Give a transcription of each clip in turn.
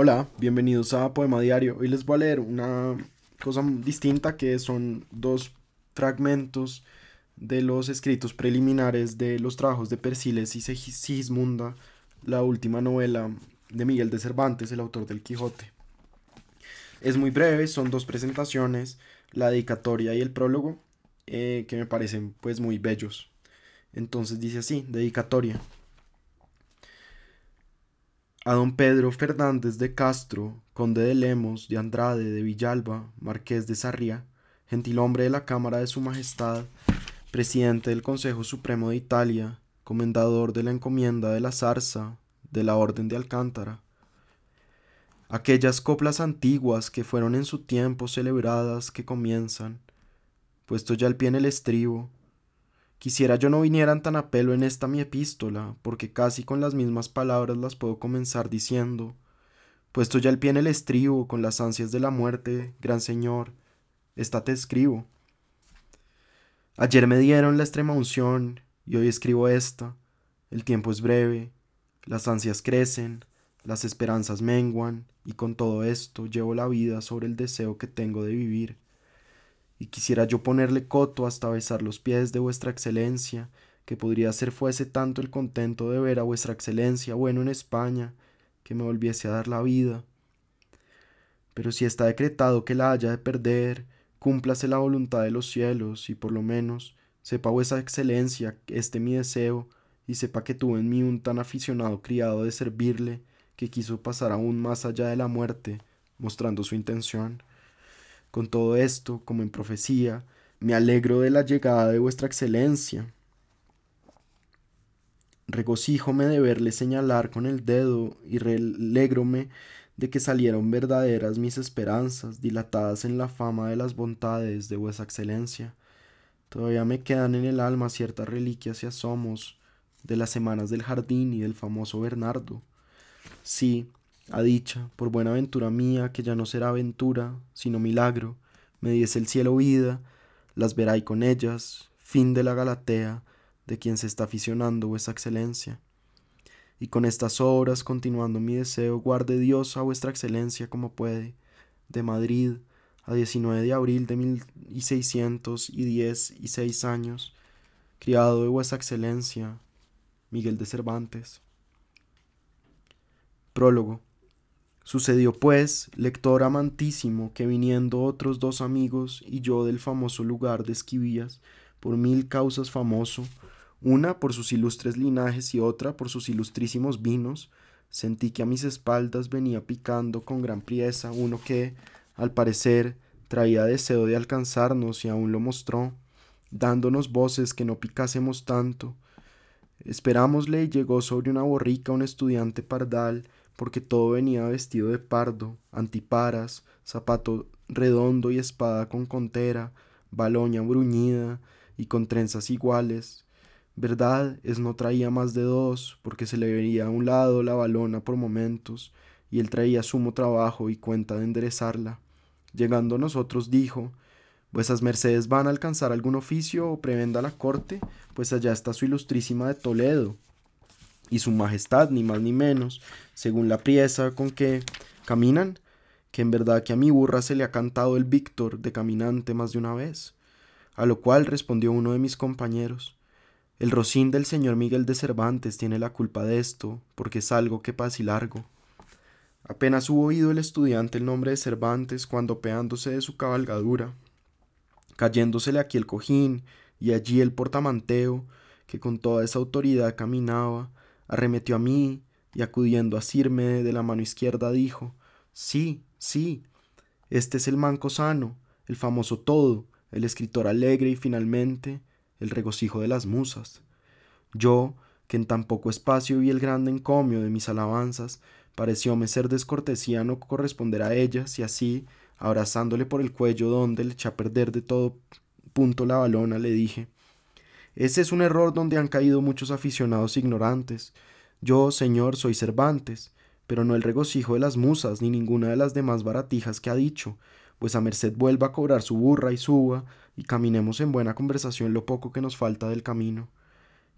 Hola, bienvenidos a Poema Diario. Hoy les voy a leer una cosa distinta que son dos fragmentos de los escritos preliminares de los trabajos de Persiles y Sigismunda, la última novela de Miguel de Cervantes, el autor del Quijote. Es muy breve, son dos presentaciones, la dedicatoria y el prólogo, eh, que me parecen pues muy bellos. Entonces dice así, dedicatoria a don Pedro Fernández de Castro, conde de Lemos, de Andrade, de Villalba, marqués de Sarria, gentilhombre de la Cámara de Su Majestad, presidente del Consejo Supremo de Italia, comendador de la encomienda de la zarza, de la Orden de Alcántara. Aquellas coplas antiguas que fueron en su tiempo celebradas que comienzan, puesto ya el pie en el estribo, Quisiera yo no vinieran tan a pelo en esta mi epístola, porque casi con las mismas palabras las puedo comenzar diciendo, puesto ya el pie en el estribo con las ansias de la muerte, gran señor, esta te escribo. Ayer me dieron la extrema unción y hoy escribo esta. El tiempo es breve, las ansias crecen, las esperanzas menguan, y con todo esto llevo la vida sobre el deseo que tengo de vivir y quisiera yo ponerle coto hasta besar los pies de vuestra excelencia, que podría ser fuese tanto el contento de ver a vuestra excelencia bueno en España, que me volviese a dar la vida. Pero si está decretado que la haya de perder, cúmplase la voluntad de los cielos, y por lo menos sepa vuestra excelencia este mi deseo, y sepa que tuve en mí un tan aficionado criado de servirle, que quiso pasar aún más allá de la muerte, mostrando su intención. Con todo esto, como en profecía, me alegro de la llegada de vuestra excelencia. Regocíjome de verle señalar con el dedo y relégrome de que salieron verdaderas mis esperanzas, dilatadas en la fama de las bondades de vuestra excelencia. Todavía me quedan en el alma ciertas reliquias y asomos de las semanas del jardín y del famoso Bernardo. Sí, a dicha, por buena ventura mía, que ya no será aventura, sino milagro, me diese el cielo vida, las verá y con ellas, fin de la Galatea, de quien se está aficionando vuestra excelencia. Y con estas obras, continuando mi deseo, guarde Dios a vuestra excelencia como puede, de Madrid a 19 de abril de mil y seiscientos y diez y seis años, criado de vuestra excelencia, Miguel de Cervantes. Prólogo. Sucedió pues, lector amantísimo, que viniendo otros dos amigos y yo del famoso lugar de Esquivías, por mil causas famoso, una por sus ilustres linajes y otra por sus ilustrísimos vinos, sentí que a mis espaldas venía picando con gran priesa uno que, al parecer, traía deseo de alcanzarnos y aún lo mostró, dándonos voces que no picásemos tanto. Esperámosle y llegó sobre una borrica un estudiante pardal, porque todo venía vestido de pardo, antiparas, zapato redondo y espada con contera, baloña bruñida y con trenzas iguales. Verdad es no traía más de dos, porque se le veía a un lado la balona por momentos, y él traía sumo trabajo y cuenta de enderezarla. Llegando a nosotros dijo, Vuesas mercedes van a alcanzar algún oficio o prebenda la corte, pues allá está su ilustrísima de Toledo, y su majestad, ni más ni menos, según la priesa con que caminan, que en verdad que a mi burra se le ha cantado el Víctor de caminante más de una vez. A lo cual respondió uno de mis compañeros, el rocín del señor Miguel de Cervantes tiene la culpa de esto, porque es algo que pasa y largo. Apenas hubo oído el estudiante el nombre de Cervantes cuando peándose de su cabalgadura, cayéndosele aquí el cojín y allí el portamanteo, que con toda esa autoridad caminaba, arremetió a mí y acudiendo a asirme de la mano izquierda dijo Sí, sí, este es el manco sano, el famoso todo, el escritor alegre y finalmente el regocijo de las musas. Yo, que en tan poco espacio vi el grande encomio de mis alabanzas, parecióme ser descortesía no corresponder a ellas y así, abrazándole por el cuello donde le eché a perder de todo punto la balona, le dije ese es un error donde han caído muchos aficionados ignorantes. Yo, señor, soy Cervantes, pero no el regocijo de las musas ni ninguna de las demás baratijas que ha dicho, pues a merced vuelva a cobrar su burra y suba, y caminemos en buena conversación lo poco que nos falta del camino.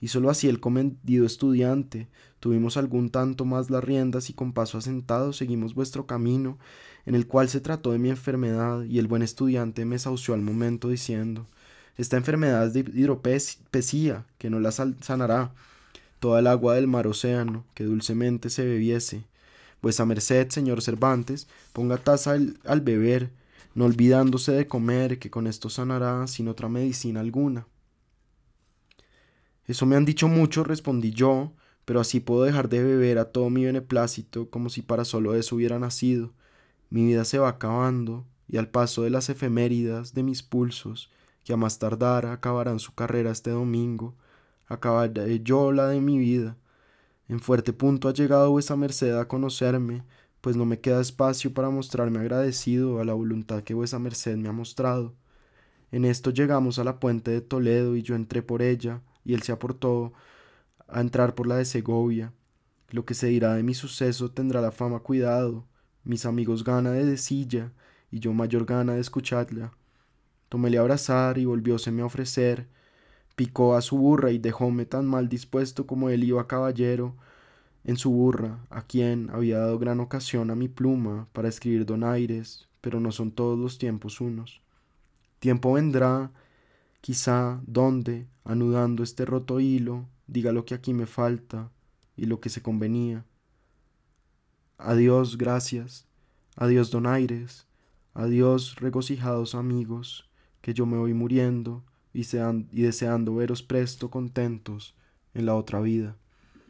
y solo así el comedido estudiante. Tuvimos algún tanto más las riendas y con paso asentado seguimos vuestro camino, en el cual se trató de mi enfermedad, y el buen estudiante me saució al momento diciendo Esta enfermedad es de hidropesía, que no la sanará toda el agua del mar océano, que dulcemente se bebiese. Vuesa merced, señor Cervantes, ponga taza al, beber, no olvidándose de comer, que con esto sanará sin otra medicina alguna. Eso me han dicho mucho, respondí yo, pero así puedo dejar de beber a todo mi beneplácito como si para solo eso hubiera nacido. Mi vida se va acabando, y al paso de las efeméridas de mis pulsos, que a más tardar acabarán su carrera este domingo, acabaré yo la de mi vida. En fuerte punto ha llegado vuesa merced a conocerme, pues no me queda espacio para mostrarme agradecido a la voluntad que vuesa merced me ha mostrado. En esto llegamos a la puente de Toledo y yo entré por ella, y él se aportó a entrar por la de Segovia. Lo que se dirá de mi suceso tendrá la fama cuidado, mis amigos gana de silla, y yo mayor gana de escucharla. Toméle a abrazar y volvióseme a ofrecer, picó a su burra y dejóme tan mal dispuesto como él iba caballero, en su burra, a quien había dado gran ocasión a mi pluma para escribir donaires, pero no son todos los tiempos unos. Tiempo vendrá, quizá, donde, anudando este roto hilo, diga lo que aquí me falta y lo que se convenía. Adiós, gracias, adiós, donaires, adiós, regocijados amigos, que yo me voy muriendo y, deseando veros presto contentos en la otra vida.